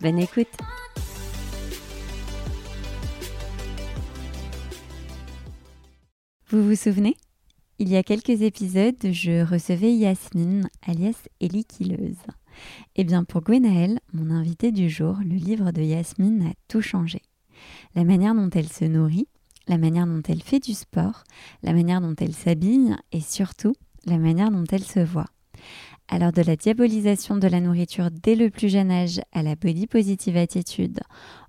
Bonne écoute Vous vous souvenez? Il y a quelques épisodes, je recevais Yasmine, alias Ellie Killeuse. Eh bien, pour Gwenaëlle, mon invité du jour, le livre de Yasmine a tout changé. La manière dont elle se nourrit, la manière dont elle fait du sport, la manière dont elle s'habille et surtout la manière dont elle se voit. Alors de la diabolisation de la nourriture dès le plus jeune âge à la body positive attitude,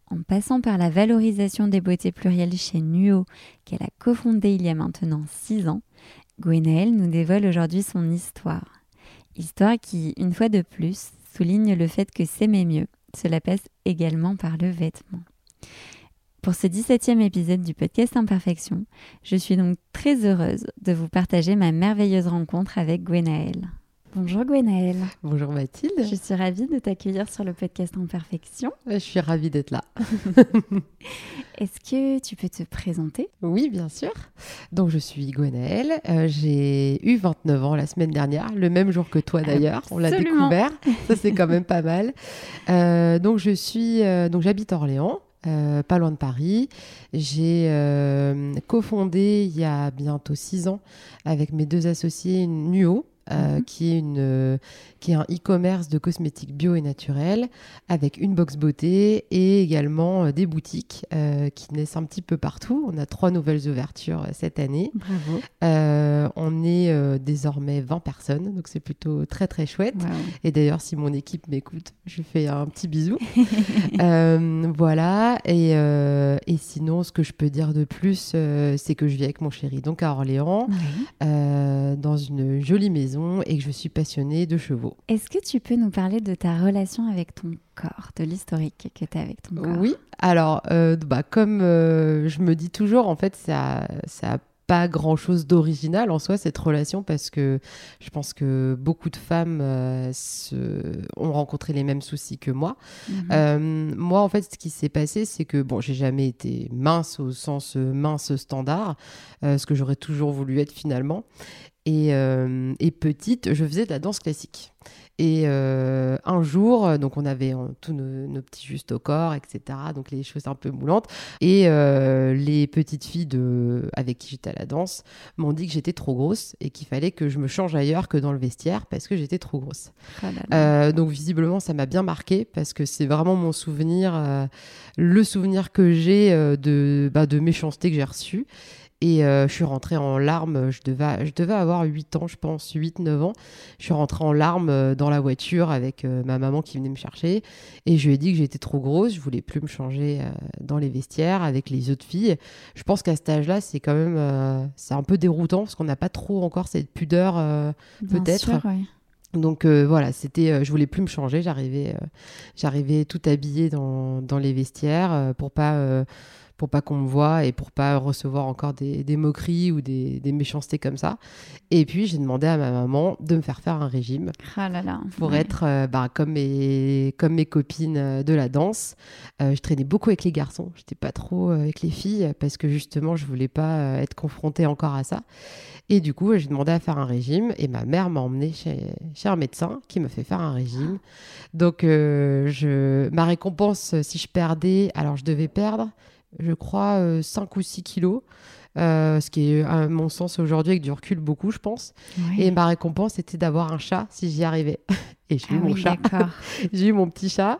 en passant par la valorisation des beautés plurielles chez Nuo, qu'elle a cofondée il y a maintenant 6 ans, Gwenaëlle nous dévoile aujourd'hui son histoire. Histoire qui, une fois de plus, souligne le fait que s'aimer mieux, cela passe également par le vêtement. Pour ce 17e épisode du podcast Imperfection, je suis donc très heureuse de vous partager ma merveilleuse rencontre avec Gwenaëlle. Bonjour Gwenaëlle. Bonjour Mathilde. Je suis ravie de t'accueillir sur le podcast Imperfection. Je suis ravie d'être là. Est-ce que tu peux te présenter? Oui, bien sûr. Donc je suis Gwenaëlle. Euh, j'ai eu 29 ans la semaine dernière, le même jour que toi d'ailleurs. On l'a découvert. Ça c'est quand même pas mal. Euh, donc je suis, euh, donc j'habite Orléans. pas loin de Paris. J'ai cofondé il y a bientôt six ans avec mes deux associés Nuo, euh, mhm. qui, est une, euh, qui est un e-commerce de cosmétiques bio et naturels avec une box beauté et également euh, des boutiques qui naissent un petit peu partout. On a trois nouvelles ouvertures cette année. Bravo. on est désormais 20 personnes, donc c'est plutôt très très chouette. Et d'ailleurs, si mon équipe m'écoute, je fais un petit bisou. voilà. Et, et, sinon, ce que je peux dire de plus, c'est que je vis avec mon chéri, donc à Orléans, dans une jolie maison et que je suis passionnée de chevaux. Est-ce que tu peux nous parler de ta relation avec ton corps, de l'historique que tu as avec ton corps? Oui, alors euh, bah, comme euh, je me dis toujours, en fait, ça, ça pas grand chose d'original en soi cette relation parce que je pense que beaucoup de femmes euh, ont rencontré les mêmes soucis que moi. Mhm. moi, en fait, ce qui s'est passé, c'est que bon, j'ai jamais été mince au sens mince standard, ce que j'aurais toujours voulu être finalement. Euh, et, petite, je faisais de la danse classique. Et euh, un jour, donc on avait tous nos, petits justes au corps, etc. Donc les choses un peu moulantes. Et euh, les petites filles de, avec qui j'étais à la danse m'ont dit que j'étais trop grosse et qu'il fallait que je me change ailleurs que dans le vestiaire parce que j'étais trop grosse. Ah donc visiblement, ça m'a bien marqué parce que c'est vraiment mon souvenir, le souvenir que j'ai de, bah, de méchanceté que j'ai reçue. Et euh, je suis rentrée en larmes, je devais, je devais avoir 8 ans, je pense, 8-9 ans. Je suis rentrée en larmes euh, dans la voiture avec euh, ma maman qui venait me chercher. Et je lui ai dit que j'étais trop grosse, je voulais plus me changer dans les vestiaires avec les autres filles. Je pense qu'à cet âge-là, c'est quand même c'est un peu déroutant parce qu'on n'a pas trop encore cette pudeur, peut-être. Donc voilà, c'était, je voulais plus me changer, j'arrivais, j'arrivais tout habillée dans, dans les vestiaires pour pas pour pas qu'on me voie et pour pas recevoir encore des, moqueries ou des, méchancetés comme ça. Et puis j'ai demandé à ma maman de me faire faire un régime ah là là, pour être euh, bah, comme, mes, comme mes copines euh, de la danse. Euh, je traînais beaucoup avec les garçons, j'étais pas trop avec les filles parce que justement je voulais pas être confrontée encore à ça. Et du coup j'ai demandé à faire un régime et ma mère m'a emmenée chez, chez un médecin qui me fait faire un régime. Donc je, ma récompense si je perdais, alors je devais perdre je crois, 5 euh, ou 6 kilos. Euh, ce qui est à mon sens aujourd'hui avec du recul beaucoup je pense. Et ma récompense était d'avoir un chat si j'y arrivais. Et j'ai eu ah mon chat. j'ai eu mon petit chat.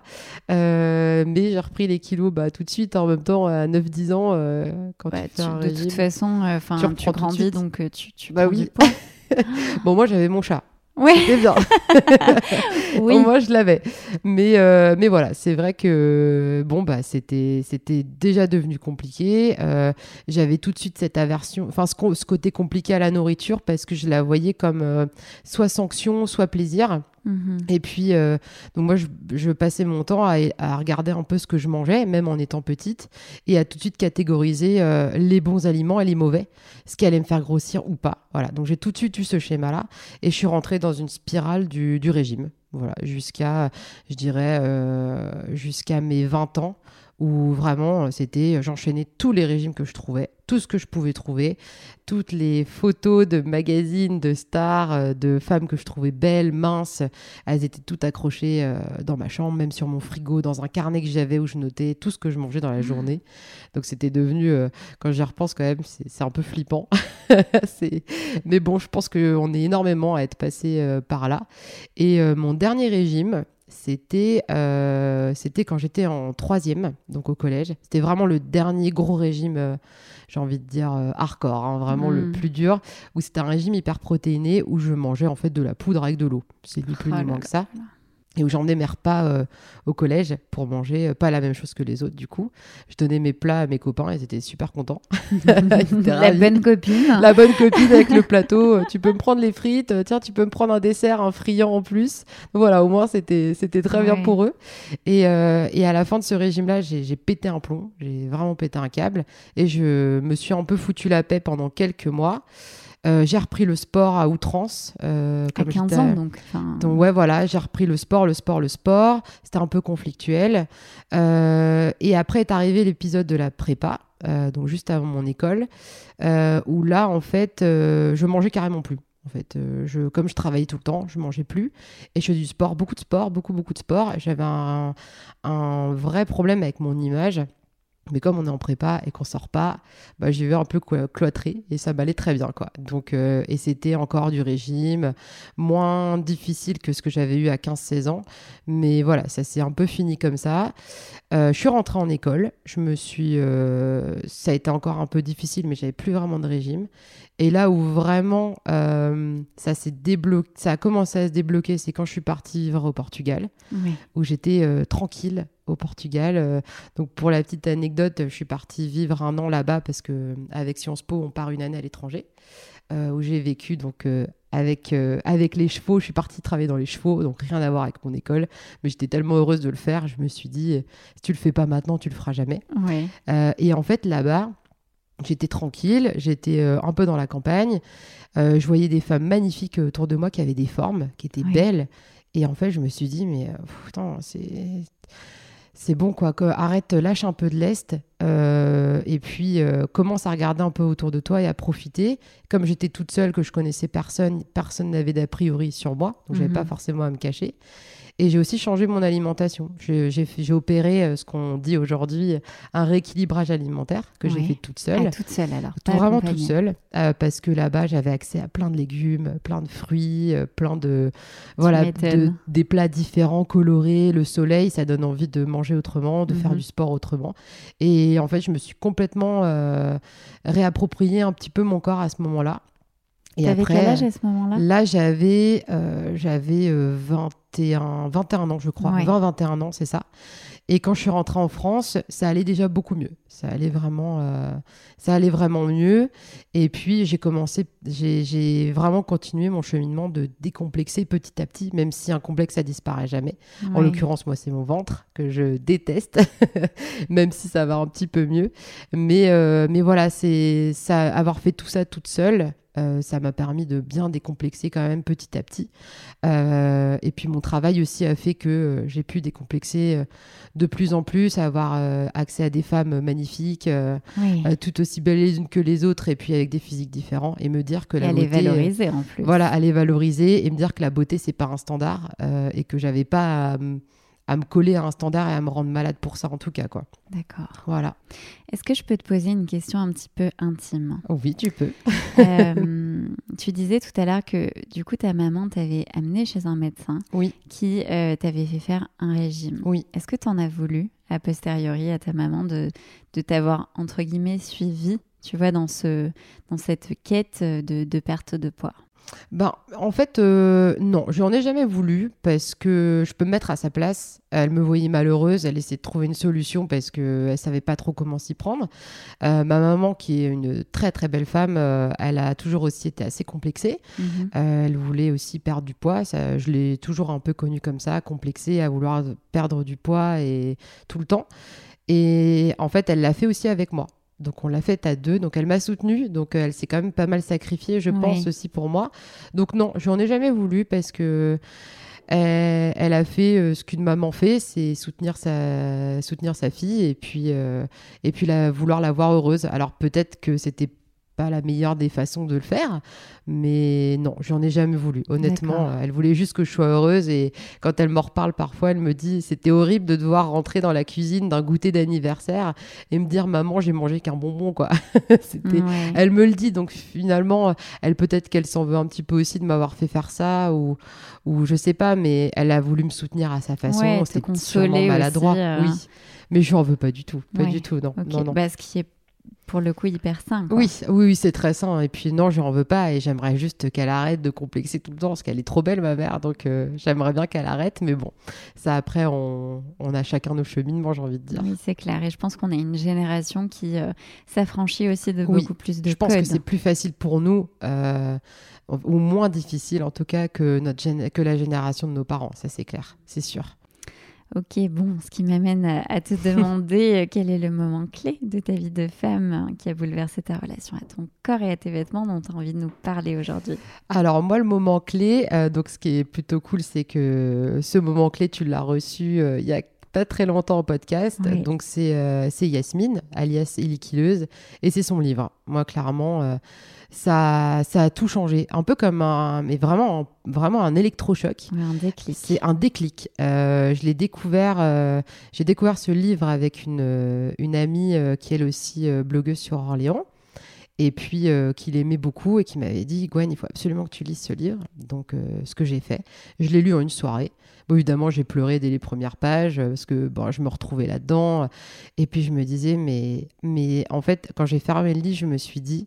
Euh, mais j'ai repris les kilos bah, tout de suite en même temps à 9-10 ans quand bah, tu fais de toute façon tu, tu grandis donc tu, tu bah oui. bon moi j'avais mon chat C'était bien. oui. moi, je l'avais. Mais, euh, mais voilà, c'est vrai que bon, bah, c'était, c'était déjà devenu compliqué. Euh, j'avais tout de suite cette aversion, enfin, ce, côté compliqué à la nourriture parce que je la voyais comme euh, soit sanction, soit plaisir. Mhm. Et puis, euh, donc moi, je, passais mon temps à, regarder un peu ce que je mangeais, même en étant petite, et à tout de suite catégoriser euh, les bons aliments et les mauvais, ce qui allait me faire grossir ou pas. Voilà, donc j'ai tout de suite eu ce schéma-là, et je suis rentrée dans une spirale du, régime. Voilà, jusqu'à, je dirais, euh, jusqu'à mes 20 ans, où vraiment c'était j'enchaînais tous les régimes que je trouvais, tout ce que je pouvais trouver, toutes les photos de magazines, de stars, euh, de femmes que je trouvais belles, minces, elles étaient toutes accrochées euh, dans ma chambre, même sur mon frigo, dans un carnet que j'avais où je notais tout ce que je mangeais dans la mmh. journée. Donc c'était devenu, euh, quand j'y repense quand même, c'est un peu flippant. Mais bon, je pense qu'on est énormément à être passé par là. Et mon dernier régime, c'était euh, c'était quand j'étais en troisième, donc au collège. C'était vraiment le dernier gros régime, euh, j'ai envie de dire euh, hardcore, hein, vraiment le hmm. plus dur, où c'était un régime hyper protéiné où je mangeais en fait de la poudre avec de l'eau. C'est ni plus ni oh moins que ça et où j'emmenais mes repas euh, au collège pour manger euh, pas la même chose que les autres du coup. Je donnais mes plats à mes copains, ils étaient super contents. la bonne copine. La bonne copine avec le plateau. Euh, tu peux me prendre les frites, tiens, tu peux me prendre un dessert, un friand en plus. voilà, au moins c'était c'était très bien pour eux. Et, et, à la fin de ce régime-là, j'ai pété un plomb, j'ai vraiment pété un câble et je me suis un peu foutu la paix pendant quelques mois. Euh, j'ai repris le sport à outrance. Euh, à 15 ans, donc. Donc, ouais, voilà, j'ai repris le sport, le sport, le sport. C'était un peu conflictuel. Euh, et après est arrivé l'épisode de la prépa, donc juste avant mon école, où là, en fait, je mangeais carrément plus. En fait, je, comme je travaillais tout le temps, je mangeais plus et je faisais du sport, beaucoup de sport, beaucoup beaucoup de sport. J'avais un, un vrai problème avec mon image mais comme on est en prépa et qu'on sort pas, bah, j'y vais un peu cloîtré et ça m'allait très bien. quoi. Donc, euh, et c'était encore du régime, moins difficile que ce que j'avais eu à 15-16 ans. Mais voilà, ça s'est un peu fini comme ça. Euh, je suis rentrée en école. Je me suis, euh, ça a été encore un peu difficile, mais j'avais plus vraiment de régime. Et là où vraiment ça s'est débloqué, ça a commencé à se débloquer, c'est quand je suis partie vivre au Portugal, où j'étais tranquille au Portugal. Euh, donc pour la petite anecdote, je suis partie vivre un an là-bas parce que avec Sciences Po, on part une année à l'étranger euh, où j'ai vécu donc euh, avec avec les chevaux. Je suis partie travailler dans les chevaux, donc rien à voir avec mon école. Mais j'étais tellement heureuse de le faire, je me suis dit si tu le fais pas maintenant, tu le feras jamais. et en fait là-bas. J'étais tranquille, j'étais un peu dans la campagne. je voyais des femmes magnifiques autour de moi qui avaient des formes, qui étaient belles. Et en fait, je me suis dit, mais putain, c'est c'est bon quoi, que, arrête, lâche un peu de l'est euh, et puis euh, commence à regarder un peu autour de toi et à profiter. Comme j'étais toute seule, que je connaissais personne, personne n'avait d'a priori sur moi, donc j'avais pas mhm. forcément à me cacher. Et j'ai aussi changé mon alimentation. J'ai opéré euh, ce qu'on dit aujourd'hui un rééquilibrage alimentaire que j'ai fait toute seule. Ah, toute seule alors. vraiment toute seule euh, parce que là-bas j'avais accès à plein de légumes, plein de fruits, euh, plein de voilà des plats différents, colorés. Le soleil, ça donne envie de manger autrement, de faire mhm. du sport autrement. Et en fait, je me suis complètement réapproprié un petit peu mon corps à ce moment-là. Et après, quel âge à ce moment-là? Là, j'avais euh, j'avais 21, euh, 21 ans, je crois. 20-21 ans, c'est ça. Et quand je suis rentrée en France, ça allait déjà beaucoup mieux. Ça allait vraiment, euh, ça allait vraiment mieux. Et puis, j'ai commencé, j'ai vraiment continué mon cheminement de décomplexer petit à petit, même si un complexe, ça disparaît jamais. En l'occurrence, moi, c'est mon ventre que je déteste, même si ça va un petit peu mieux. Mais, mais voilà, c'est ça, avoir fait tout ça toute seule, euh, ça m'a permis de bien décomplexer quand même petit à petit. Euh, et puis mon travail aussi a fait que euh, j'ai pu décomplexer de plus en plus, avoir accès à des femmes magnifiques, tout aussi belles les unes que les autres, et puis avec des physiques différents, et me dire que la beauté, valoriser en plus. Voilà, aller valoriser et me dire que la beauté c'est pas un standard et que j'avais pas à me coller à un standard et à me rendre malade pour ça en tout cas quoi. D'accord. Voilà. Est-ce que je peux te poser une question un petit peu intime? Oui, tu peux. Euh, tu disais tout à l'heure que du coup ta maman t'avait amené chez un médecin oui. qui euh, t'avait fait faire un régime. Oui. Est-ce que tu en as voulu a posteriori à ta maman de, de t'avoir entre guillemets suivi tu vois, dans, ce, dans cette quête de, de perte de poids? Ben, en fait, euh, non, je n'en ai jamais voulu parce que je peux me mettre à sa place. Elle me voyait malheureuse, elle essayait de trouver une solution parce qu'elle savait pas trop comment s'y prendre. Euh, ma maman, qui est une très très belle femme, euh, elle a toujours aussi été assez complexée. Mhm. elle voulait aussi perdre du poids. Ça, je l'ai toujours un peu connue comme ça, complexée, à vouloir perdre du poids et tout le temps. Et en fait, elle l'a fait aussi avec moi. Donc on l'a faite à deux. Donc elle m'a soutenue. Donc euh, elle s'est quand même pas mal sacrifiée, je Ouais. pense aussi pour moi. Donc non, je n'en ai jamais voulu parce que elle, elle a fait euh, ce qu'une maman fait, c'est soutenir sa soutenir sa fille et puis euh, et puis la, vouloir la voir heureuse. Alors peut-être que c'était pas la meilleure des façons de le faire, mais non, j'en ai jamais voulu. Honnêtement, elle voulait juste que je sois heureuse et quand elle me reparle parfois, elle me dit c'était horrible de devoir rentrer dans la cuisine d'un goûter d'anniversaire et me dire maman j'ai mangé qu'un bonbon quoi. c'était Ouais. elle me le dit donc finalement elle peut-être qu'elle s'en veut un petit peu aussi de m'avoir fait faire ça ou ou je sais pas mais elle a voulu me soutenir à sa façon Ouais, c'était sûrement maladroit aussi, euh. oui mais je n'en veux pas du tout pas Ouais. du tout non Ok. non non Bah, ce qui est pour le coup hyper sain. quoi. oui, oui, oui, c'est très sain. Et puis non, je n'en veux pas. Et j'aimerais juste qu'elle arrête de complexer tout le temps, parce qu'elle est trop belle, ma mère. Donc euh, j'aimerais bien qu'elle arrête. Mais bon, ça après, on, on a chacun nos cheminements, j'ai envie de dire. Oui, c'est clair. Et je pense qu'on est une génération qui euh, s'affranchit aussi de Oui, beaucoup plus de je pense codes. que c'est plus facile pour nous, euh, ou moins difficile en tout cas que, notre que la génération de nos parents. Ça, c'est clair, c'est sûr. Ok, bon, ce qui m'amène à, te demander euh, quel est le moment clé de ta vie de femme hein, qui a bouleversé ta relation à ton corps et à tes vêtements dont tu as envie de nous parler aujourd'hui? Alors moi, le moment clé, euh, donc ce qui est plutôt cool, c'est que ce moment clé, tu l'as reçu euh, il y a pas très longtemps en podcast. Oui. Donc c'est euh, Yasmine, alias Eliquileuse, et c'est son livre. Moi, clairement, euh, ça, ça a tout changé. Un peu comme un, mais vraiment, vraiment un électrochoc. Un déclic. C'est un déclic. Euh, je l'ai découvert, euh, j'ai découvert ce livre avec une, une amie qui elle aussi blogueuse sur Orléans et puis euh, qui l'aimait beaucoup et qui m'avait dit Gwen, il faut absolument que tu lises ce livre. Donc euh, ce que j'ai fait, je l'ai lu en une soirée. Bon, évidemment, j'ai pleuré dès les premières pages euh, parce que je me retrouvais là-dedans et puis je me disais mais mais en fait, quand j'ai fermé le livre, je me suis dit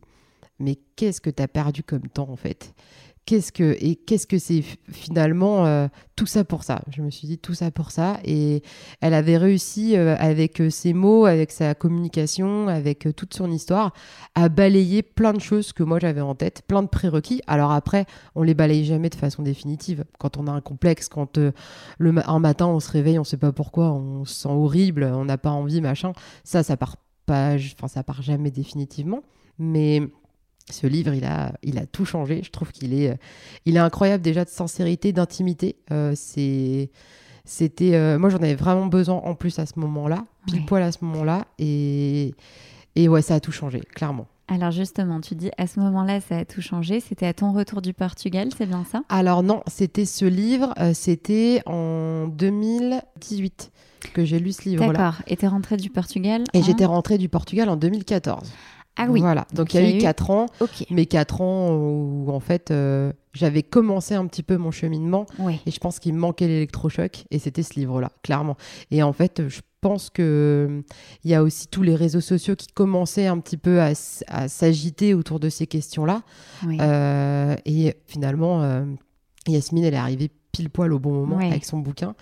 mais qu'est-ce que tu as perdu comme temps en fait? Qu'est-ce que et qu'est-ce que c'est finalement euh, tout ça pour ça Je me suis dit tout ça pour ça et elle avait réussi euh, avec euh, ses mots, avec sa communication, avec toute son histoire à balayer plein de choses que moi j'avais en tête, plein de prérequis. Alors après, on les balaye jamais de façon définitive. Quand on a un complexe, quand le un matin on se réveille, on sait pas pourquoi, on se sent horrible, on n'a pas envie, machin. Ça, ça part pas, enfin ça part jamais définitivement. Mais ce livre, il a, il a tout changé. Je trouve qu'il est, euh, il est incroyable déjà de sincérité, d'intimité. Euh, c'est, c'était, euh, moi j'en avais vraiment besoin en plus à ce moment-là, pile Ouais. poil à ce moment-là, et et ouais, ça a tout changé, clairement. Alors justement, tu dis à ce moment-là, ça a tout changé. C'était à ton retour du Portugal, c'est bien ça? Alors non, c'était ce livre, euh, c'était en 2018 que j'ai lu ce livre-là. D'accord. Et t'es rentrée du Portugal Et en- j'étais rentrée du Portugal en 2014. Ah oui. Voilà, donc il y a eu 4 ans, Ok. mais 4 ans où en fait euh, j'avais commencé un petit peu mon cheminement Ouais. et je pense qu'il me manquait l'électrochoc et c'était ce livre-là, clairement. Et en fait, je pense que euh, il y a aussi tous les réseaux sociaux qui commençaient un petit peu à, s'agiter autour de ces questions-là. Oui. Euh, et finalement, euh, Yasmine, elle est arrivée pile poil au bon moment Ouais. avec son bouquin.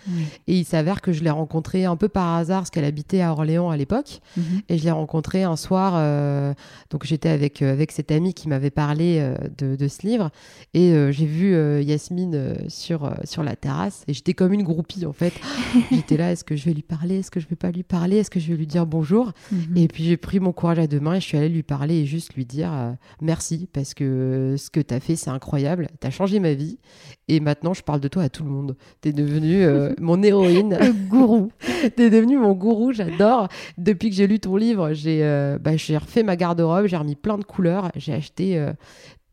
Et il s'avère que je l'ai rencontrée un peu par hasard parce qu'elle habitait à Orléans à l'époque. Mhm. Et je l'ai rencontrée un soir. euh, donc j'étais avec, euh, avec cette amie qui m'avait parlé euh, de, de ce livre. Et j'ai vu Yasmine sur, sur la terrasse. Et j'étais comme une groupie en fait. j'étais là, est-ce que je vais lui parler? Est-ce que je vais pas lui parler? Est-ce que je vais lui dire bonjour? Mhm. et puis j'ai pris mon courage à deux mains et je suis allée lui parler et juste lui dire merci parce que ce que tu as fait c'est incroyable, tu as changé ma vie et maintenant je parle de toi à tout le monde. Tu es devenue euh, mon héroïne, Le gourou. tu es devenue mon gourou, j'adore. Depuis que j'ai lu ton livre, j'ai euh, bah, j'ai refait ma garde-robe, j'ai remis plein de couleurs, j'ai acheté euh,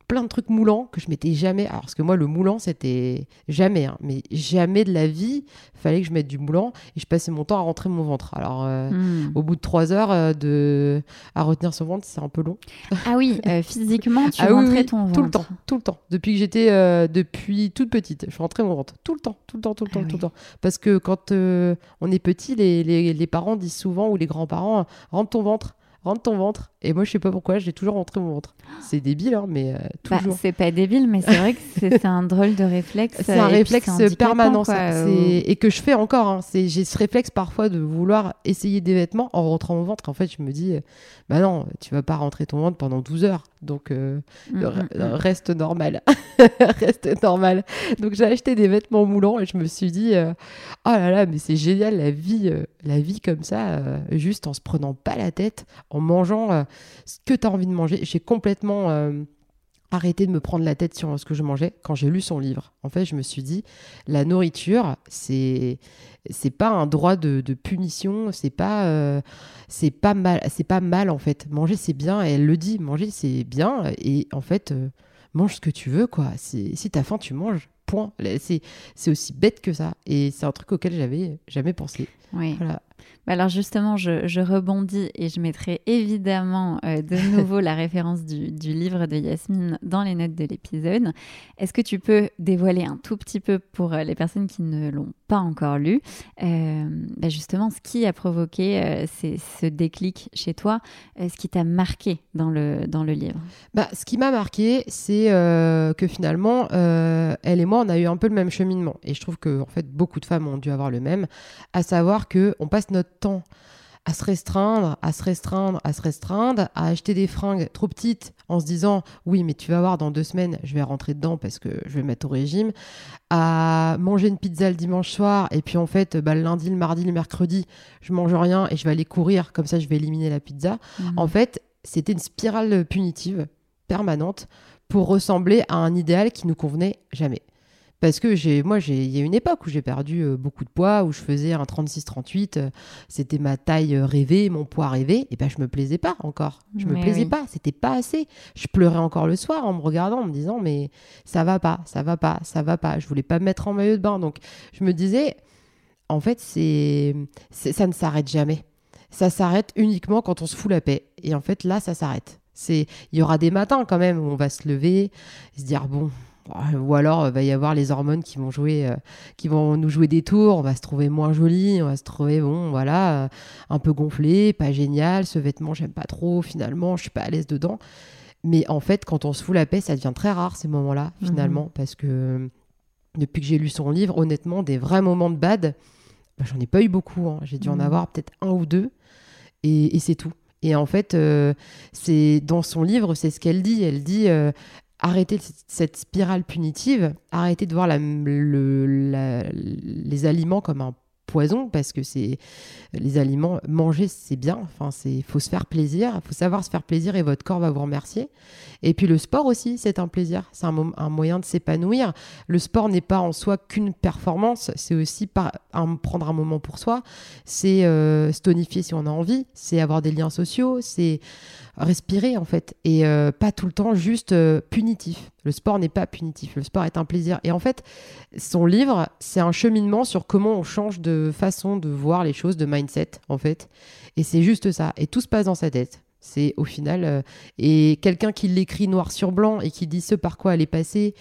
plein de trucs moulants que je m'étais jamais. Alors, parce que moi, le moulant, c'était jamais, hein, mais jamais de la vie, fallait que je mette du moulant et je passais mon temps à rentrer mon ventre. Alors, euh, Hmm. au bout de trois heures euh, de... à retenir son ventre, c'est un peu long. Ah oui, euh, physiquement, tu Ah rentrais oui, ton ventre. Tout le temps, tout le temps. Depuis que j'étais, depuis toute petite, je rentrais mon ventre. Tout le temps, tout le temps, tout le Ah temps, oui. tout le temps. Parce que quand on est petit, les, les, les parents disent souvent, ou les grands-parents, rentre ton ventre. Rentre ton ventre. Et moi, je sais pas pourquoi, j'ai toujours rentré mon ventre. C'est débile, hein, mais euh, bah, toujours. c'est pas débile, mais c'est vrai que c'est un drôle de réflexe. C'est un réflexe permanent, quoi, ça. C'est- et que je fais encore. hein. C'est- J'ai ce réflexe parfois de vouloir essayer des vêtements en rentrant mon ventre. En fait, je me dis, euh, bah non, tu vas pas rentrer ton ventre pendant 12 heures. Donc, euh, mm, mm, mm. reste normal. reste normal. Donc, j'ai acheté des vêtements moulants et je me suis dit, euh, oh là là, mais c'est génial la vie, euh, la vie comme ça, euh, juste en se prenant pas la tête, en mangeant ce que tu as envie de manger. J'ai complètement. Arrêté de me prendre la tête sur ce que je mangeais quand j'ai lu son livre. En fait, je me suis dit, la nourriture, c'est c'est pas un droit de, de punition, c'est pas euh, c'est pas mal, c'est pas mal en fait. Manger c'est bien et elle le dit, manger c'est bien et en fait euh, mange ce que tu veux quoi. Si t'as faim tu manges. Point. C'est c'est aussi bête que ça et c'est un truc auquel j'avais jamais pensé. Oui. Voilà. Bah Alors justement, je, je rebondis et je mettrai évidemment euh, de nouveau la référence du, du livre de Yasmine dans les notes de l'épisode. Est-ce que tu peux dévoiler un tout petit peu pour euh, les personnes qui ne l'ont pas encore lu, euh, bah justement ce qui a provoqué ce déclic chez toi, ce qui t'a marqué dans le, dans le livre? Bah, ce qui m'a marqué, c'est que finalement, elle et moi, on a eu un peu le même cheminement. Et je trouve que, en fait, beaucoup de femmes ont dû avoir le même, à savoir que on passe notre temps à se restreindre, à se restreindre, à se restreindre, à acheter des fringues trop petites en se disant oui mais tu vas voir dans deux semaines je vais rentrer dedans parce que je vais me mettre au régime, à manger une pizza le dimanche soir et puis en fait bah, le lundi, le mardi, le mercredi je mange rien et je vais aller courir comme ça je vais éliminer la pizza. En fait, c'était une spirale punitive permanente pour ressembler à un idéal qui nous convenait jamais. Parce que j'ai, moi, j'ai, il y a une époque où j'ai perdu euh, beaucoup de poids, où je faisais un 36-38, euh, c'était ma taille euh, rêvée, mon poids rêvé, et ben je me plaisais pas encore. Je me plaisais oui. pas, c'était pas assez. Je pleurais encore le soir en me regardant, en me disant mais ça va pas, ça va pas, ça va pas. Je voulais pas me mettre en maillot de bain, donc je me disais en fait c'est, ça ne s'arrête jamais. Ça s'arrête uniquement quand on se fout la paix. Et en fait là ça s'arrête. C'est, il y aura des matins quand même où on va se lever, et se dire bon. Ou alors, il va y avoir les hormones qui vont jouer, euh, qui vont nous jouer des tours. On va se trouver moins joli, on va se trouver bon, voilà, euh, un peu gonflé, pas génial. Ce vêtement, j'aime pas trop. Finalement, je suis pas à l'aise dedans. Mais en fait, quand on se fout la paix, ça devient très rare ces moments-là, Mhm. finalement, parce que euh, depuis que j'ai lu son livre, honnêtement, des vrais moments de bad, bah, j'en ai pas eu beaucoup. hein. J'ai dû en Mhm. avoir peut-être un ou deux, et, et c'est tout. Et en fait, euh, c'est dans son livre, c'est ce qu'elle dit. Elle dit euh, arrêtez cette- spirale punitive, arrêtez de voir les aliments comme un poison parce que c'est les aliments manger c'est bien. Enfin c'est faut se faire plaisir. Faut savoir se faire plaisir et votre corps va vous remercier. Et puis le sport aussi c'est un plaisir. C'est un, mo- un moyen de s'épanouir. Le sport n'est pas en soi qu'une performance. C'est aussi prendre un moment pour soi. C'est euh, se si on a envie. C'est avoir des liens sociaux. C'est respirer en fait et euh, pas tout le temps juste euh, punitif. Le sport n'est pas punitif. Le sport est un plaisir. Et en fait son livre c'est un cheminement sur comment on change de façon de voir les choses de mindset en fait. Et c'est juste ça. Et tout se passe dans sa tête. C'est au final euh, et quelqu'un qui l'écrit noir sur blanc et qui dit ce par quoi elle est passée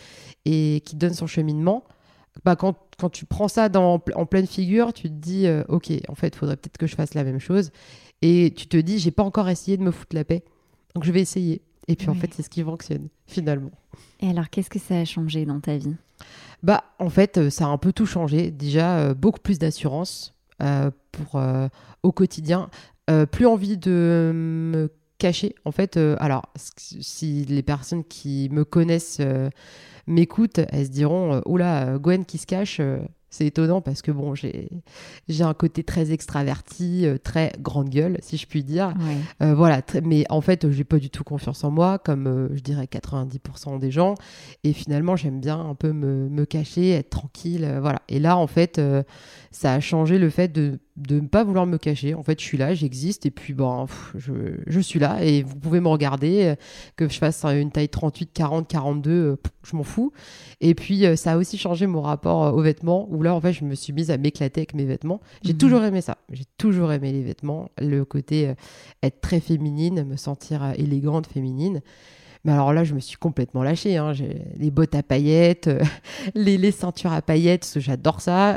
et qui donne son cheminement bah quand, quand tu prends ça dans, en pleine figure tu te dis ok en fait il faudrait peut-être que je fasse la même chose et tu te dis j'ai pas encore essayé de me foutre la paix donc je vais essayer et puis en fait c'est ce qui fonctionne finalement Et alors, qu'est-ce que ça a changé dans ta vie? Bah, en fait, euh, ça a un peu tout changé. Déjà, euh, beaucoup plus d'assurance euh, pour euh, au quotidien. Plus envie de me cacher. En fait, alors, si les personnes qui me connaissent m'écoutent, elles se diront Oula, euh, Gwen qui se cache. C'est étonnant parce que bon, j'ai un côté très extraverti, euh, très grande gueule, si je puis dire. Ouais. Euh, voilà, mais en fait, j'ai pas du tout confiance en moi, comme euh, je dirais 90% des gens. Et finalement, j'aime bien un peu me, me cacher, être tranquille. euh, voilà. Et là, en fait, ça a changé le fait de de ne pas vouloir me cacher. En fait, je suis là, j'existe, et puis bon, pff, je, je suis là, et vous pouvez me regarder, euh, que je fasse une taille 38, 40, 42, euh, pff, je m'en fous. Et puis, euh, ça a aussi changé mon rapport euh, aux vêtements, où là, en fait, je me suis mise à m'éclater avec mes vêtements. J'ai Mhm. toujours aimé ça. J'ai toujours aimé les vêtements, le côté être très féminine, me sentir élégante, féminine. Mais alors là, je me suis complètement lâchée. Hein. les bottes à paillettes, les, les, ceintures à paillettes, j'adore ça.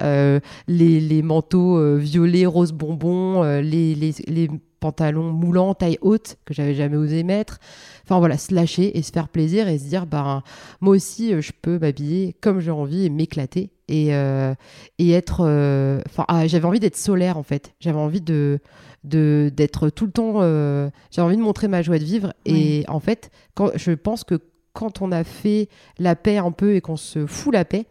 les, les, manteaux violets, rose bonbon, les, les, pantalons moulants, taille haute, que j'avais jamais osé mettre. Enfin voilà, se lâcher et se faire plaisir et se dire, bah, moi aussi, je peux m'habiller comme j'ai envie et m'éclater et, euh, et être. Euh, enfin, ah, j'avais envie d'être solaire en fait. J'avais envie de d'être tout le temps. Euh, j'avais envie de montrer ma joie de vivre. Et en fait, quand, je pense que quand on a fait la paix un peu et qu'on se fout la paix,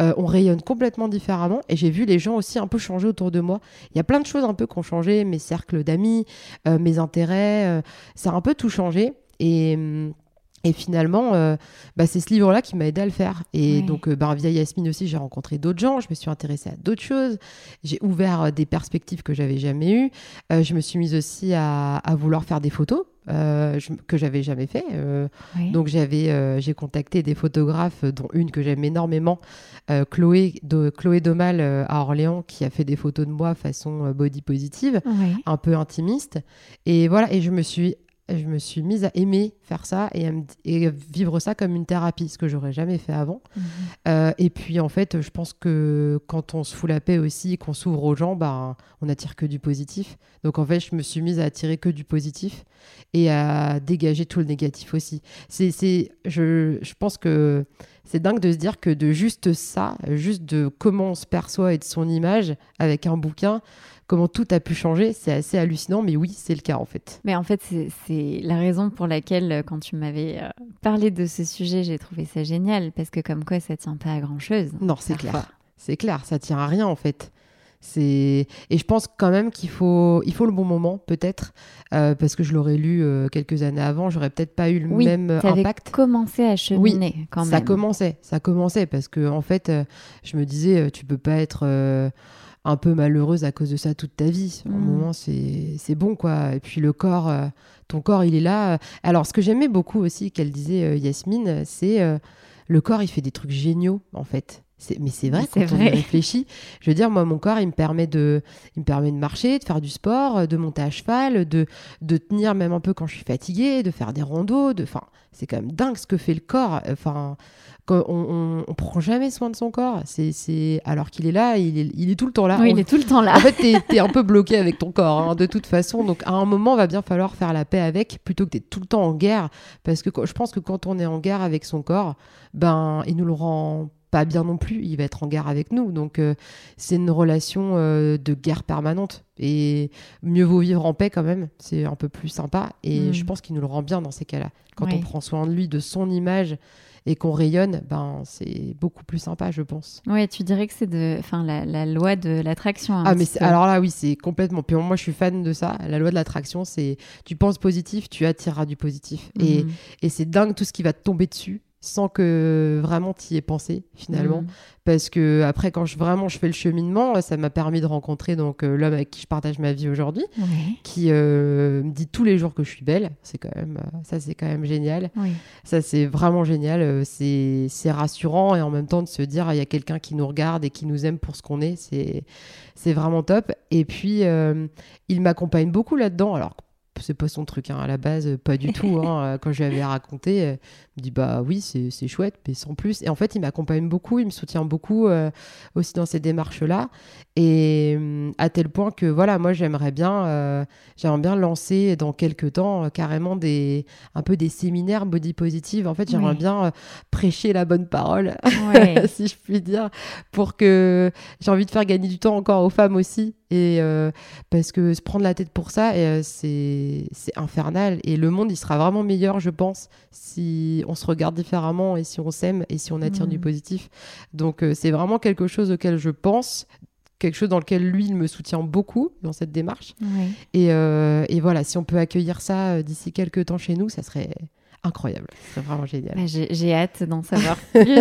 on rayonne complètement différemment. Et j'ai vu les gens aussi un peu changer autour de moi. Il y a plein de choses un peu qui ont changé, mes cercles d'amis, mes intérêts, ça a un peu tout changé. Et hum, et finalement, euh, bah, c'est ce livre-là qui m'a aidé à le faire. Et donc, euh, bah, via Yasmine aussi, j'ai rencontré d'autres gens, je me suis intéressée à d'autres choses, j'ai ouvert euh, des perspectives que j'avais jamais eues. je me suis mise aussi à, vouloir faire des photos. Je, que j'avais jamais fait. Donc j'avais, j'ai contacté des photographes, dont une que j'aime énormément, Chloé, de, Chloé Domal à Orléans, qui a fait des photos de moi façon body positive, un peu intimiste. Et voilà, et je me suis je me suis mise à aimer faire ça et, à vivre ça comme une thérapie, ce que j'aurais jamais fait avant. Mhm. Euh, et puis en fait, je pense que quand on se fout la paix aussi, qu'on s'ouvre aux gens, bah, on attire que du positif. Donc en fait, je me suis mise à attirer que du positif et à dégager tout le négatif aussi. C'est, je, je pense que c'est dingue de se dire que de juste ça, juste de comment on se perçoit et de son image avec un bouquin, comment tout a pu changer, c'est assez hallucinant, mais oui, c'est le cas en fait. Mais en fait, c'est la raison pour laquelle, euh, quand tu m'avais euh, parlé de ce sujet, j'ai trouvé ça génial, parce que comme quoi, ça tient pas à grand chose. Non, c'est clair. C'est clair, ça tient à rien en fait. C'est et je pense quand même qu'il faut il faut le bon moment peut-être euh, parce que je l'aurais lu quelques années avant j'aurais peut-être pas eu le oui, même impact. commencé à cheminer oui, quand même. Ça commençait ça commençait parce que en fait je me disais tu peux pas être un peu malheureuse à cause de ça toute ta vie. Au mm. moment, c'est bon, quoi. Et puis le corps, euh, ton corps, il est là. Alors, ce que j'aimais beaucoup aussi qu'elle disait, euh, Yasmine, c'est euh, le corps, il fait des trucs géniaux, en fait. Mais c'est vrai, quand vrai. on réfléchit. Je veux dire, moi, mon corps, il me permet de, il me permet de marcher, de faire du sport, de monter à cheval, de, de tenir même un peu quand je suis fatiguée, de faire des rondeaux. De... Enfin, c'est quand même dingue ce que fait le corps. Enfin, on, on, prend jamais soin de son corps. C'est, alors qu'il est là, il est, il est, tout le temps là. Oui, il est tout le temps là. En fait, t'es, es un peu bloqué avec ton corps, hein, de toute façon. Donc, à un moment, va bien falloir faire la paix avec, plutôt que d'être tout le temps en guerre. Parce que je pense que quand on est en guerre avec son corps, ben, il nous le rend pas bien non plus, il va être en guerre avec nous. Donc euh, c'est une relation euh, de guerre permanente. Et mieux vaut vivre en paix quand même, c'est un peu plus sympa. Et mm. je pense qu'il nous le rend bien dans ces cas-là. Quand on prend soin de lui, de son image et qu'on rayonne, ben c'est beaucoup plus sympa, je pense. Oui, tu dirais que c'est de, enfin la, loi de l'attraction. Ah mais alors là oui, c'est complètement. Puis moi je suis fan de ça. La loi de l'attraction, c'est tu penses positif, tu attireras du positif. Et, mm. et c'est dingue tout ce qui va te tomber dessus sans que vraiment tu y aies pensé finalement. Mm. Parce que après, quand je, vraiment je fais le cheminement, ça m'a permis de rencontrer donc euh, l'homme avec qui je partage ma vie aujourd'hui, qui euh, me dit tous les jours que je suis belle. C'est quand même euh, ça, c'est quand même génial. Ça, c'est vraiment génial. c'est rassurant et en même temps de se dire il y a quelqu'un qui nous regarde et qui nous aime pour ce qu'on est. C'est c'est vraiment top. Et puis il m'accompagne beaucoup là-dedans. Alors c'est pas son truc hein, à la base, pas du tout. Hein. Quand je lui avais raconté, euh, il me dit bah oui, c'est chouette, mais sans plus. Et en fait, il m'accompagne beaucoup, il me soutient beaucoup euh, aussi dans ces démarches-là. Et hum, à tel point que voilà, moi j'aimerais bien, euh, j'aimerais bien lancer dans quelques temps carrément des, un peu des séminaires body positive. En fait, j'aimerais bien prêcher la bonne parole, si je puis dire, pour que j'ai envie de faire gagner du temps encore aux femmes aussi. Et parce que se prendre la tête pour ça, c'est c'est infernal. Et le monde, il sera vraiment meilleur, je pense, si on se regarde différemment et si on s'aime et si on attire du mm. positif. Donc, euh, c'est vraiment quelque chose auquel je pense, quelque chose dans lequel lui, il me soutient beaucoup dans cette démarche. Euh, et, voilà, si on peut accueillir ça euh, d'ici quelques temps chez nous, ça serait incroyable. C'est vraiment génial. Bah, j'ai hâte d'en savoir plus.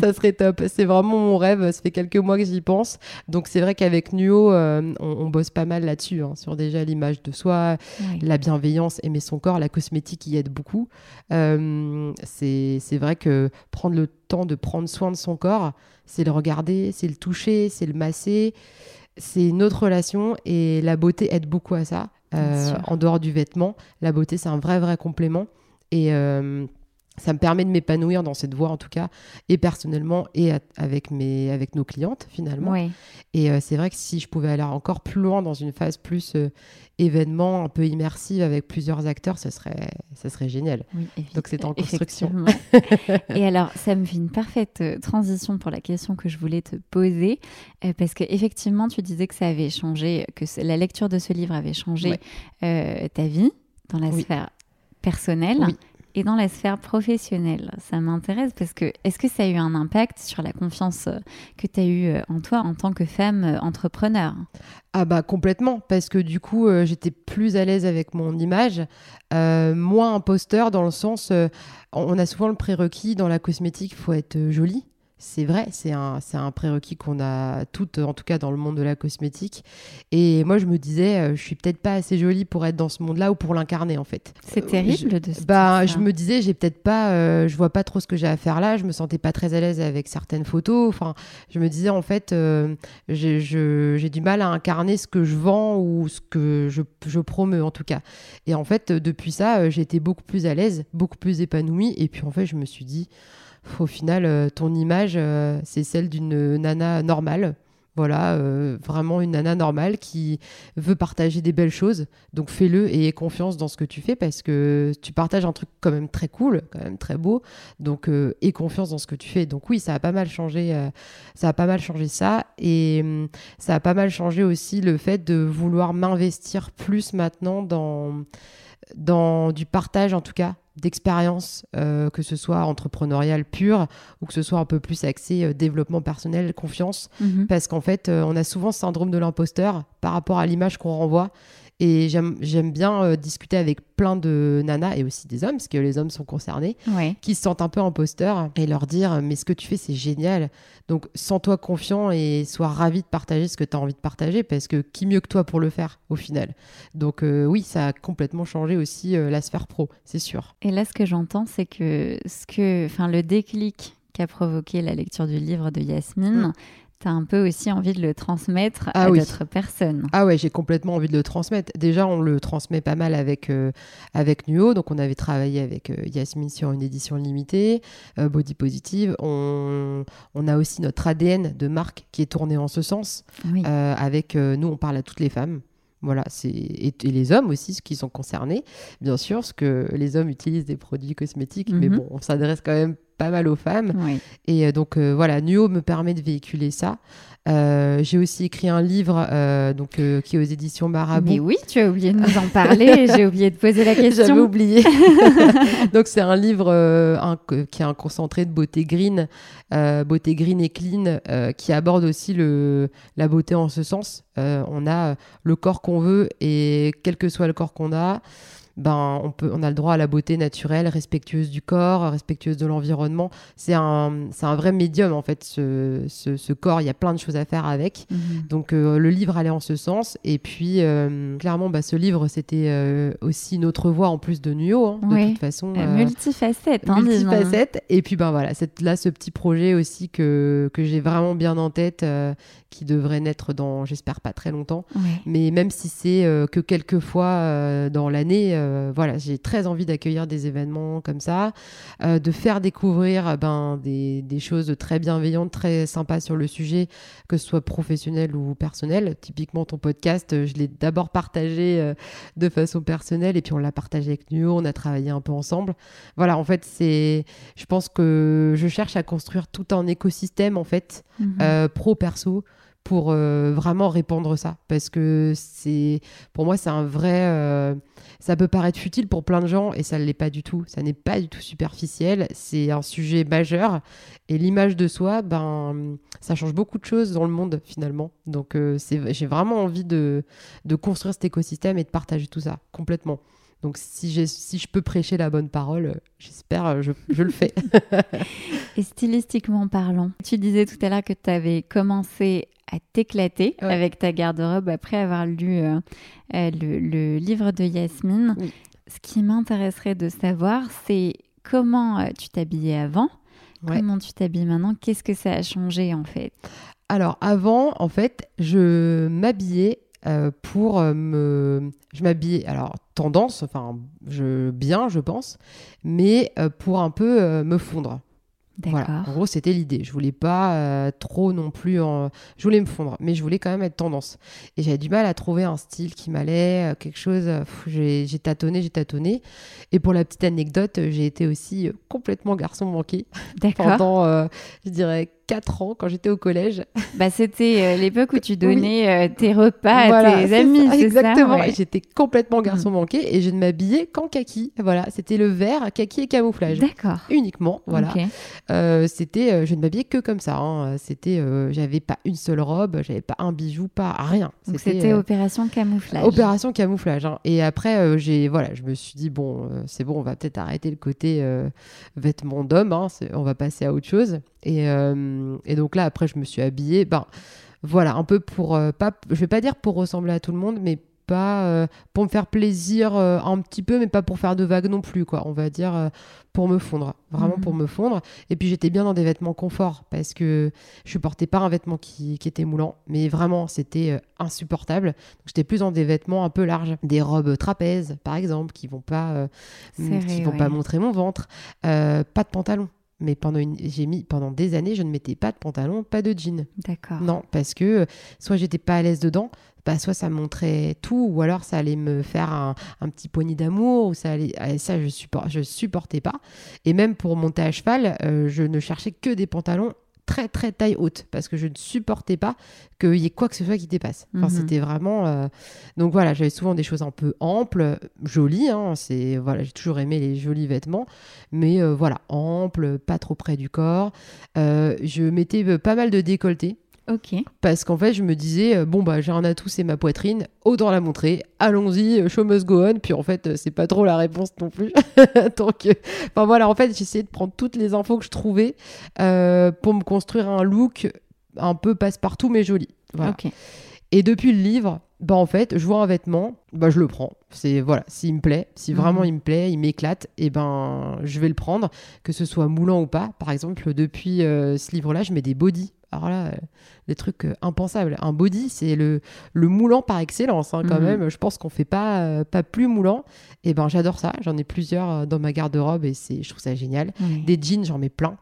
ça serait top. C'est vraiment mon rêve. Ça fait quelques mois que j'y pense. Donc c'est vrai qu'avec Nuo, euh, on, bosse pas mal là-dessus, hein, sur déjà l'image de soi, la bienveillance, aimer son corps, la cosmétique y aide beaucoup. Euh, c'est vrai que prendre le temps de prendre soin de son corps, c'est le regarder, c'est le toucher, c'est le masser. C'est une autre relation et la beauté aide beaucoup à ça. Euh, en dehors du vêtement, la beauté, c'est un vrai, vrai complément. Et ça me permet de m'épanouir dans cette voie en tout cas, et personnellement et avec, mes, avec nos clientes finalement. Et euh, c'est vrai que si je pouvais aller encore plus loin dans une phase plus euh, événement, un peu immersive avec plusieurs acteurs, ça serait, ça serait génial. Donc c'est en construction. et alors ça me fait une parfaite euh, transition pour la question que je voulais te poser, parce qu'effectivement tu disais que ça avait changé, que la lecture de ce livre avait changé ta vie dans la sphère personnelle. Et dans la sphère professionnelle, ça m'intéresse parce que est-ce que ça a eu un impact sur la confiance euh, que tu as eue euh, en toi en tant que femme euh, entrepreneur? Ah bah complètement, parce que du coup j'étais plus à l'aise avec mon image, moins imposteur dans le sens, on a souvent le prérequis dans la cosmétique, il faut être jolie c'est vrai, c'est un, un prérequis qu'on a toutes, en tout cas dans le monde de la cosmétique. Et moi, je me disais, euh, je suis peut-être pas assez jolie pour être dans ce monde-là ou pour l'incarner, en fait. C'est terrible je, de se bah, Je me disais, j'ai peut-être pas, euh, je vois pas trop ce que j'ai à faire là. Je me sentais pas très à l'aise avec certaines photos. Enfin, je me disais, en fait, euh, j'ai du mal à incarner ce que je vends ou ce que je, je promeux, en tout cas. Et en fait, depuis ça, j'ai été beaucoup plus à l'aise, beaucoup plus épanouie. Et puis, en fait, je me suis dit, au final, euh, ton image, euh, c'est celle d'une nana normale. Voilà, euh, vraiment une nana normale qui veut partager des belles choses. Donc fais-le et aie confiance dans ce que tu fais parce que tu partages un truc quand même très cool, quand même très beau. Donc aie confiance dans ce que tu fais. Donc oui, ça a pas mal changé. ça a pas mal changé ça et hum, ça a pas mal changé aussi le fait de vouloir m'investir plus maintenant dans dans du partage en tout cas d'expérience, euh, que ce soit entrepreneurial pur ou que ce soit un peu plus axé euh, développement personnel, confiance, mhm. parce qu'en fait, euh, on a souvent ce syndrome de l'imposteur par rapport à l'image qu'on renvoie. Et j'aime bien euh, discuter avec plein de nanas et aussi des hommes, parce que les hommes sont concernés, qui se sentent un peu imposteurs et leur dire Mais ce que tu fais, c'est génial. Donc, sens-toi confiant et sois ravi de partager ce que tu as envie de partager, parce que qui mieux que toi pour le faire au final? Donc, euh, oui, ça a complètement changé aussi euh, la sphère pro, c'est sûr. Et là, ce que j'entends, c'est que, ce que le déclic qu'a provoqué la lecture du livre de Yasmine, mm tu as un peu aussi envie de le transmettre ah à d'autres personnes. Ah ouais, j'ai complètement envie de le transmettre. Déjà, on le transmet pas mal avec, euh, avec Nuo. Donc, on avait travaillé avec euh, Yasmine sur une édition limitée, euh, Body Positive. On, on, a aussi notre ADN de marque qui est tourné en ce sens. avec nous, on parle à toutes les femmes. Voilà, c'est et, les hommes aussi, ceux qui sont concernés, bien sûr, parce que les hommes utilisent des produits cosmétiques, mais mhm. bon, on s'adresse quand même pas mal aux femmes. Et euh, donc euh, voilà, Nuo me permet de véhiculer ça. Euh, j'ai aussi écrit un livre donc, qui est aux éditions Marabout. Mais oui, tu as oublié de nous en parler. j'ai oublié de poser la question. J'avais oublié. donc c'est un livre un, qui est un concentré de beauté green, beauté green et clean, qui aborde aussi le, la beauté en ce sens. on a le corps qu'on veut et quel que soit le corps qu'on a ben, on, peut, on a le droit à la beauté naturelle, respectueuse du corps, respectueuse de l'environnement. C'est un, un vrai médium, en fait, ce, ce, corps. Il y a plein de choses à faire avec. Mhm. Donc, euh, le livre allait en ce sens. Et puis, euh, clairement, bah, ce livre, c'était euh, aussi notre voix en plus de Nuo, hein, de toute façon. multifacette. Hein, multifacette. Et puis, ben voilà, c'est là ce petit projet aussi que, que j'ai vraiment bien en tête, qui devrait naître dans, j'espère, pas très longtemps. Mais même si c'est que quelques fois dans l'année, euh, voilà, j'ai très envie d'accueillir des événements comme ça, euh, de faire découvrir euh, ben, des, choses très bienveillantes, très sympas sur le sujet, que ce soit professionnel ou personnel. Typiquement, ton podcast, je l'ai d'abord partagé de façon personnelle et puis on l'a partagé avec Nuo, on a travaillé un peu ensemble. Voilà, en fait, c'est, je pense que je cherche à construire tout un écosystème, en fait, mhm. pro-perso pour euh, vraiment répandre ça. Parce que c'est pour moi c'est un vrai euh, ça peut paraître futile pour plein de gens et ça ne l'est pas du tout. Ça n'est pas du tout superficiel. C'est un sujet majeur et l'image de soi ben ça change beaucoup de choses dans le monde finalement. Donc euh, j'ai vraiment envie de, de construire cet écosystème et de partager tout ça complètement donc si, si je peux prêcher la bonne parole, j'espère, je, je le fais. et stylistiquement parlant, tu disais tout à l'heure que tu avais commencé à t'éclater avec ta garde-robe après avoir lu euh, euh, le, livre de Yasmine. Ce qui m'intéresserait de savoir, c'est comment euh, tu t'habillais avant, comment tu t'habilles maintenant, qu'est-ce que ça a changé en fait? Alors avant, en fait, je m'habillais euh, pour euh, me. Je m'habillais, alors tendance, enfin, je, bien, je pense, mais euh, pour un peu euh, me fondre. D'accord. Voilà. En gros, c'était l'idée. Je voulais pas trop non plus. En... Je voulais me fondre, mais je voulais quand même être tendance. Et j'avais du mal à trouver un style qui m'allait, quelque chose. J'ai tâtonné, j'ai tâtonné. Et pour la petite anecdote, j'ai été aussi complètement garçon manqué pendant, je dirais, 4 ans quand j'étais au collège. Bah, c'était euh, l'époque où tu donnais euh, tes repas Voilà, à tes amis, ça, c'est ça Exactement. ouais. J'étais complètement garçon manqué et je ne m'habillais qu'en kaki. Voilà, c'était le vert, kaki et camouflage. D'accord. Uniquement, voilà. Euh, c'était, je ne m'habillais que comme ça. hein. C'était, j'avais pas une seule robe, j'avais pas un bijou, pas rien. Donc c'était opération camouflage. opération camouflage. hein. Et après, j'ai, voilà, je me suis dit bon, c'est bon, on va peut-être arrêter le côté vêtements d'homme. hein. On va passer à autre chose. Et, euh, et donc là, après, je me suis habillée. Ben, voilà, un peu pour euh, pas, je vais pas dire pour ressembler à tout le monde, mais pas euh, pour me faire plaisir un petit peu, mais pas pour faire de vagues non plus, quoi. On va dire pour me fondre, vraiment Mhm. pour me fondre. Et puis j'étais bien dans des vêtements confort parce que je portais pas un vêtement qui, qui était moulant, mais vraiment c'était insupportable. J'étais plus dans des vêtements un peu larges, des robes trapèzes par exemple, qui vont pas, qui vont ouais. pas montrer mon ventre, pas de pantalon. Mais pendant une... j'ai mis pendant des années, je ne mettais pas de pantalon, pas de jean. D'accord. Non, parce que soit j'étais pas à l'aise dedans, bah, soit ça montrait tout, ou alors ça allait me faire un, un petit poignet d'amour, ou ça allait. Ça, je, support... je supportais pas. Et même pour monter à cheval, euh, je ne cherchais que des pantalons très très taille haute parce que je ne supportais pas qu'il y ait quoi que ce soit qui dépasse. Enfin, Mhm. c'était vraiment. euh, Donc voilà, j'avais souvent des choses un peu amples, jolies. Hein, c'est voilà, j'ai toujours aimé les jolis vêtements, mais euh, voilà, amples, pas trop près du corps. Euh, je mettais pas mal de décolleté Ok. parce qu'en fait je me disais euh, bon bah j'ai un atout c'est ma poitrine. Autant la montrer. Allons-y euh, show must go on. Puis en fait euh, c'est pas trop la réponse non plus. Donc euh, enfin voilà en fait j'essayais de prendre toutes les infos que je trouvais euh, pour me construire un look un peu passe-partout mais joli. Voilà. Et depuis le livre bah en fait je vois un vêtement bah je le prends. C'est voilà s'il me plaît si vraiment Mhm. il me plaît il m'éclate et ben je vais le prendre que ce soit moulant ou pas. Par exemple depuis euh, ce livre là je mets des bodys alors là euh, des trucs euh, impensables un body c'est le, le moulant par excellence hein, quand Mhm. même je pense qu'on fait pas euh, pas plus moulant et ben j'adore ça j'en ai plusieurs dans ma garde-robe et c'est je trouve ça génial des jeans, j'en mets plein.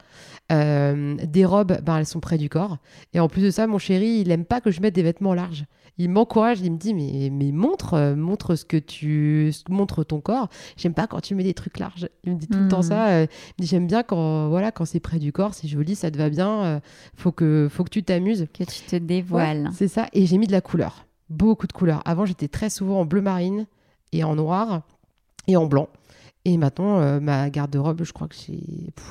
Euh, des robes, ben, elles sont près du corps. Et en plus de ça, mon chéri, il aime pas que je mette des vêtements larges. Il m'encourage, il me dit mais, mais montre, euh, montre ce que tu montre ton corps. J'aime pas quand tu mets des trucs larges. Il me dit tout le temps Mhm. ça. euh, il me dit j'aime bien quand voilà quand c'est près du corps, c'est joli, ça te va bien. euh, faut que faut que tu t'amuses. Que tu te dévoiles. Ouais, c'est ça. Et j'ai mis de la couleur. Beaucoup de couleurs. Avant, j'étais très souvent en bleu marine et en noir et en blanc. Et maintenant, euh, ma garde-robe, je crois que j'ai,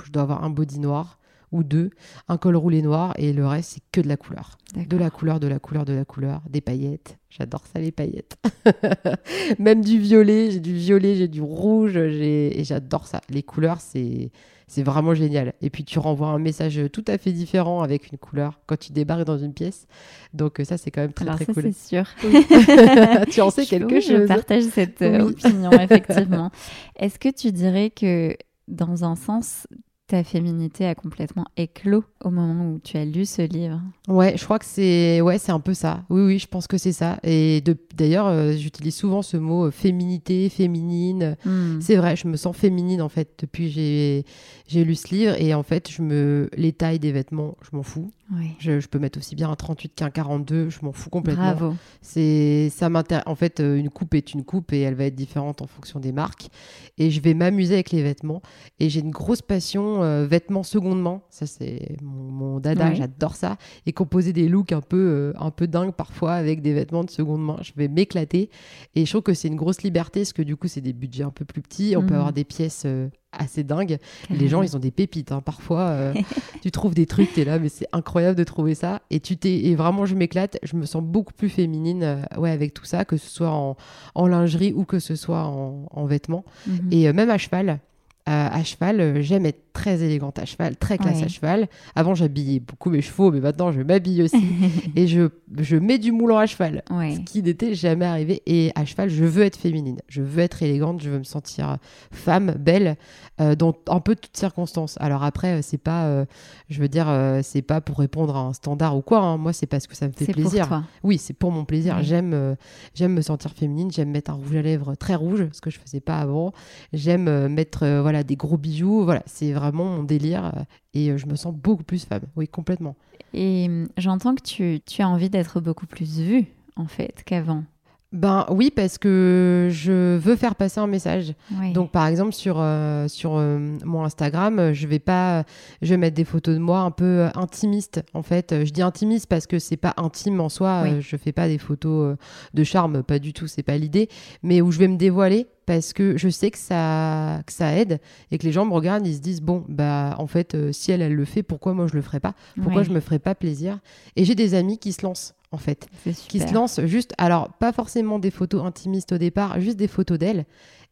je dois avoir un body noir ou deux, un col roulé noir et le reste, c'est que de la couleur. De la couleur, de la couleur, de la couleur, des paillettes. J'adore ça, les paillettes. Même du violet, j'ai du violet, j'ai du rouge, j'ai... et j'adore ça. Les couleurs, c'est... c'est vraiment génial. Et puis tu renvoies un message tout à fait différent avec une couleur quand tu débarques dans une pièce. Donc ça, c'est quand même très Alors très ça, cool. c'est sûr. tu en sais Je- quelque oui, Je chose? partage cette euh, Oui. opinion, effectivement. Est-ce que tu dirais que, dans un sens, ta féminité a complètement éclos au moment où tu as lu ce livre Ouais, je crois que c'est ouais, c'est un peu ça. Oui, oui, je pense que c'est ça. Et d'ailleurs, euh, j'utilise souvent ce mot euh, féminité, féminine. Hmm. C'est vrai, je me sens féminine en fait depuis que j'ai j'ai lu ce livre et en fait, je me les tailles des vêtements, je m'en fous. Oui. Je, je peux mettre aussi bien un 38 qu'un 42, je m'en fous complètement. Bravo. C'est ça m'intéresse. En fait, euh, une coupe est une coupe et elle va être différente en fonction des marques. Et je vais m'amuser avec les vêtements. Et j'ai une grosse passion euh, vêtements seconde main. Ça c'est mon, mon dada. J'adore ça. Et composer des looks un peu euh, un peu dingues parfois avec des vêtements de seconde main. Je vais m'éclater. Et je trouve que c'est une grosse liberté parce que du coup c'est des budgets un peu plus petits. On peut Mhm. avoir des pièces euh, assez dingues. Les gens, ils ont des pépites. hein. Parfois, euh, tu trouves des trucs, t'es là, mais c'est incroyable de trouver ça. Et tu t'es, et vraiment, je m'éclate. Je me sens beaucoup plus féminine, euh, ouais, avec tout ça, que ce soit en, en lingerie ou que ce soit en, en vêtements. Mhm. Et euh, même à cheval. Euh, à cheval, j'aime être très élégante à cheval, très classe Ouais. à cheval. Avant, j'habillais beaucoup mes chevaux, mais maintenant, je m'habille aussi. et je, je mets du moulant à cheval, Ouais. ce qui n'était jamais arrivé. Et à cheval, je veux être féminine, je veux être élégante, je veux me sentir femme, belle, euh, dans un peu toutes circonstances. Alors après, euh, c'est pas, euh, je veux dire, c'est pas pour répondre à un standard ou quoi. hein. Moi, c'est parce que ça me fait pour plaisir. toi. Oui, c'est pour mon plaisir. Ouais. J'aime, j'aime me sentir féminine. J'aime mettre un rouge à lèvres très rouge, ce que je faisais pas avant. J'aime mettre, euh, des gros bijoux. Voilà, c'est vraiment mon délire euh, et euh, je me sens beaucoup plus femme. Oui, complètement. Et hum, j'entends que tu, tu as envie d'être beaucoup plus vue, en fait, qu'avant. Ben oui, parce que je veux faire passer un message. Donc par exemple sur euh, sur euh, mon Instagram, je vais pas je vais mettre des photos de moi un peu euh, intimistes en fait. Je dis intimiste parce que c'est pas intime en soi, Oui. je fais pas des photos de charme, pas du tout, c'est pas l'idée, mais où je vais me dévoiler parce que je sais que ça que ça aide et que les gens me regardent, ils se disent bon bah en fait euh, si elle elle le fait, pourquoi moi je le ferais pas? Pourquoi Ouais, je me ferais pas plaisir? Et j'ai des amis qui se lancent en fait qui se lancent juste, alors pas forcément des photos intimistes au départ, juste des photos d'elles.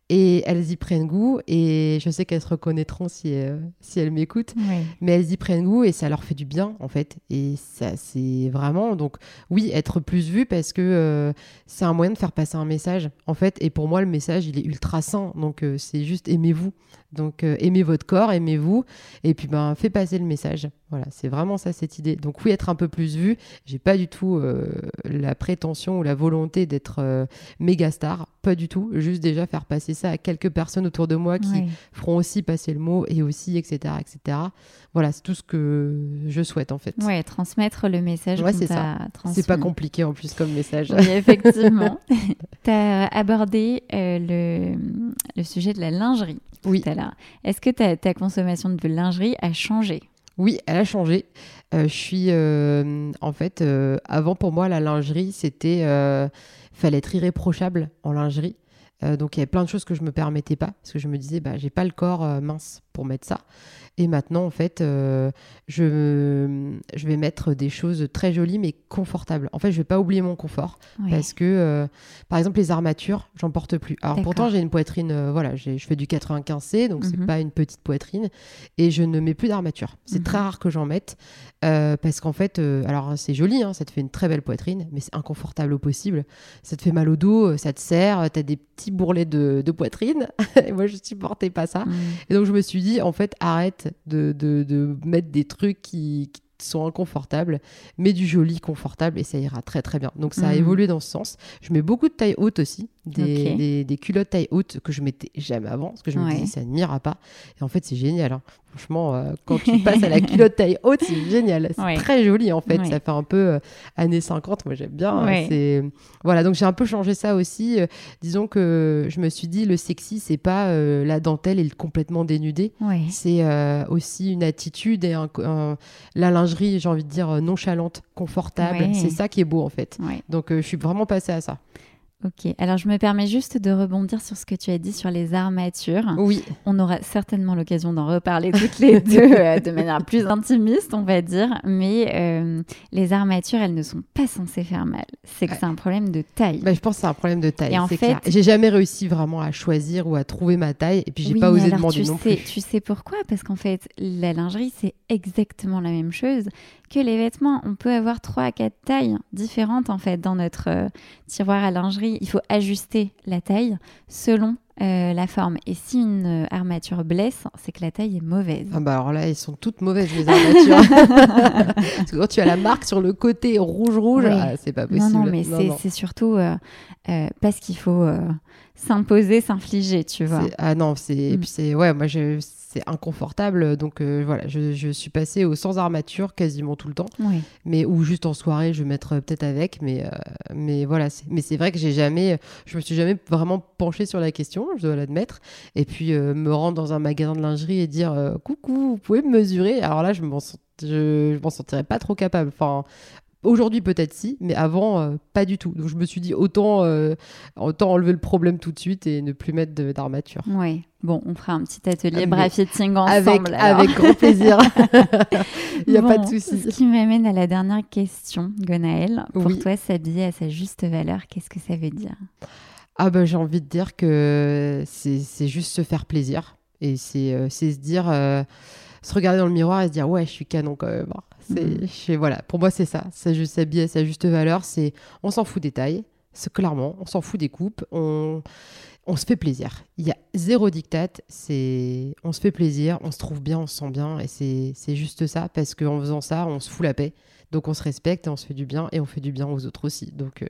Et elles y prennent goût, et je sais qu'elles se reconnaîtront si, euh, si elles m'écoutent, mais elles y prennent goût et ça leur fait du bien en fait. Et ça, c'est vraiment, donc oui, être plus vu parce que euh, c'est un moyen de faire passer un message en fait. Et pour moi, le message il est ultra sain, donc euh, c'est juste aimez-vous. Donc aimez votre corps, aimez-vous, et puis ben fais passer le message. Voilà, c'est vraiment ça cette idée. Donc oui, être un peu plus vu. J'ai pas du tout euh, la prétention ou la volonté d'être euh, méga star, pas du tout. Juste déjà faire passer ça à quelques personnes autour de moi qui Ouais. feront aussi passer le mot et aussi etc etc. Voilà, c'est tout ce que je souhaite en fait. Ouais, transmettre le message Ouais, c'est transmis. C'est pas compliqué en plus comme message. Oui, effectivement. tu as abordé euh, le, le sujet de la lingerie Oui. tout à l'heure. Est-ce que ta, ta consommation de lingerie a changé? Oui, elle a changé. Euh, je suis euh, en fait euh, avant pour moi la lingerie c'était fallait être irréprochable en lingerie. Donc il y avait plein de choses que je me permettais pas parce que je me disais bah j'ai pas le corps mince pour mettre ça. Et maintenant en fait euh, je je vais mettre des choses très jolies mais confortables. En fait je vais pas oublier mon confort parce que euh, par exemple les armatures j'en porte plus alors pourtant j'ai une poitrine euh, voilà je fais du 95C donc c'est Mhm. pas une petite poitrine et je ne mets plus d'armature c'est Mhm. très rare que j'en mette parce qu'en fait alors c'est joli hein, ça te fait une très belle poitrine mais c'est inconfortable au possible ça te fait mal au dos ça te serre t'as des petits bourrelets de, de poitrine et moi je supportais pas ça Mm. et donc je me suis dit, en fait, arrête de, de, de mettre des trucs qui, qui sont inconfortables, mets du joli confortable et ça ira très très bien. Donc ça a Mhm. évolué dans ce sens. Je mets beaucoup de taille haute aussi, des, des, des culottes taille haute que je mettais jamais avant, parce que je me Ouais. disais ça ne m'ira pas. Et en fait c'est génial. hein. Franchement, euh, quand tu passes à la culotte taille haute, c'est génial. C'est Ouais. très joli en fait. Ouais. Ça fait un peu euh, années 50. Moi j'aime bien. hein. C'est voilà. Donc j'ai un peu changé ça aussi. Euh, disons que je me suis dit le sexy c'est pas la dentelle et le complètement dénudé. C'est aussi une attitude et un- un- la lingerie, j'ai envie de dire, nonchalante, confortable. C'est ça qui est beau en fait. Donc je suis vraiment passée à ça. Ok. Alors, je me permets juste de rebondir sur ce que tu as dit sur les armatures. Oui, On aura certainement l'occasion d'en reparler toutes les deux euh, de manière plus intimiste, on va dire. Mais euh, les armatures, elles ne sont pas censées faire mal. C'est que Ouais. c'est un problème de taille. Bah, je pense que c'est un problème de taille. Et en fait-. J'ai jamais réussi vraiment à choisir ou à trouver ma taille et puis j'ai Oui, pas osé alors, demander tu non sais, plus. Tu sais pourquoi? Parce qu'en fait, la lingerie, c'est exactement la même chose que les vêtements. On peut avoir trois à quatre tailles différentes en fait dans notre euh, tiroir à lingerie. Il faut ajuster la taille selon euh, la forme. Et si une euh, armature blesse, c'est que la taille est mauvaise. Ah bah alors là, elles sont toutes mauvaises les armatures. Parce que quand tu as la marque sur le côté rouge rouge, Oui. ah, c'est pas non, possible. non, mais c'est- non. surtout euh, euh, parce qu'il faut s'imposer, s'infliger, tu vois. Ah non, c'est Mm. c'est ouais, moi je c'est inconfortable donc euh, voilà, je, je suis passée au sans armature quasiment tout le temps. Oui. mais ou juste en soirée je vais mettre euh, peut-être avec mais euh, mais voilà c'est mais c'est vrai que j'ai jamais je me suis jamais vraiment penchée sur la question je dois l'admettre et puis me rendre dans un magasin de lingerie et dire coucou vous pouvez me mesurer? Alors là je m'en je m'en sentirais pas trop capable enfin Aujourd'hui peut-être si, mais avant euh, pas du tout. Donc je me suis dit autant euh, autant enlever le problème tout de suite et ne plus mettre d'armature. Oui. Bon, on fera un petit atelier Mais bra fitting ensemble. Avec grand plaisir. Il n'y a pas de souci. Ce qui m'amène à la dernière question, Gonaël. Pour Oui. toi, s'habiller à sa juste valeur, qu'est-ce que ça veut dire? Ah bah j'ai envie de dire que c'est c'est juste se faire plaisir. Et c'est se dire, se regarder dans le miroir et se dire, ouais, je suis canon quand même. C'est, voilà, pour moi, c'est ça. C'est juste sa juste valeur. C'est, on s'en fout des tailles. C'est clairement, on s'en fout des coupes. On, on se fait plaisir. Il y a zéro dictat. C'est, on se fait plaisir, on se trouve bien, on se sent bien. Et c'est, c'est juste ça. Parce qu'en faisant ça, on se fout la paix. Donc on se respecte et on se fait du bien. Et on fait du bien aux autres aussi. Donc euh,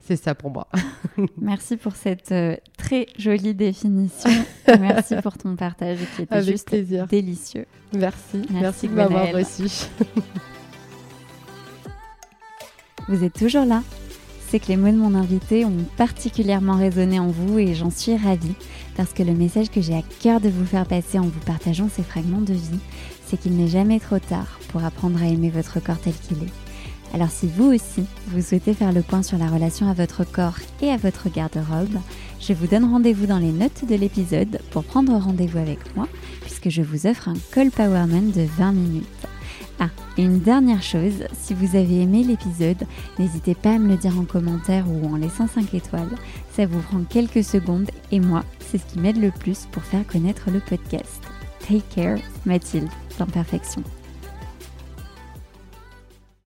c'est ça pour moi. Merci pour cette euh, très jolie définition. Merci pour ton partage qui était juste délicieux. Merci. Merci, de m'avoir reçu. Vous êtes toujours là C'est que les mots de mon invité ont particulièrement résonné en vous et j'en suis ravie parce que le message que j'ai à cœur de vous faire passer en vous partageant ces fragments de vie, c'est qu'il n'est jamais trop tard pour apprendre à aimer votre corps tel qu'il est alors si vous aussi, vous souhaitez faire le point sur la relation à votre corps et à votre garde-robe, je vous donne rendez-vous dans les notes de l'épisode pour prendre rendez-vous avec moi, puisque je vous offre un call powerman de 20 minutes. Ah, et une dernière chose, si vous avez aimé l'épisode, n'hésitez pas à me le dire en commentaire ou en laissant 5 étoiles. Ça vous prend quelques secondes et moi, c'est ce qui m'aide le plus pour faire connaître le podcast. Take care, Mathilde, d'imperfection.